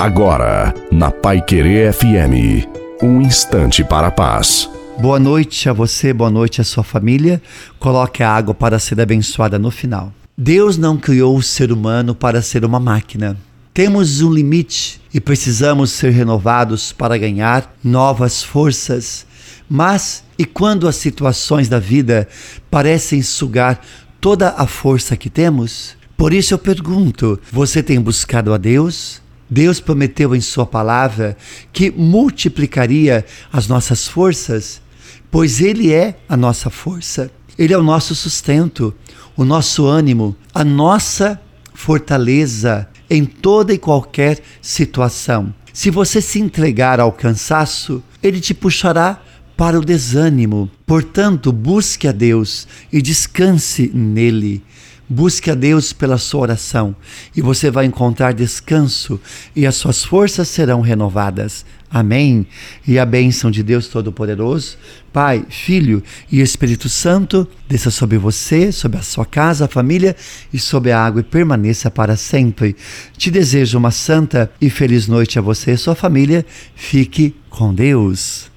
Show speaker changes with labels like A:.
A: Agora, na Pai Querer FM, um instante para a paz.
B: Boa noite a você, boa noite à sua família. Coloque a água para ser abençoada no final. Deus não criou o ser humano para ser uma máquina. Temos um limite e precisamos ser renovados para ganhar novas forças. Mas e quando as situações da vida parecem sugar toda a força que temos? Por isso eu pergunto: você tem buscado a Deus? Deus prometeu em Sua palavra que multiplicaria as nossas forças, pois Ele é a nossa força, Ele é o nosso sustento, o nosso ânimo, a nossa fortaleza em toda e qualquer situação. Se você se entregar ao cansaço, Ele te puxará para o desânimo. Portanto, busque a Deus e descanse nele. Busque a Deus pela sua oração e você vai encontrar descanso e as suas forças serão renovadas. Amém. E a bênção de Deus Todo-Poderoso, Pai, Filho e Espírito Santo, desça sobre você, sobre a sua casa, a família e sobre a água e permaneça para sempre. Te desejo uma santa e feliz noite a você e a sua família. Fique com Deus.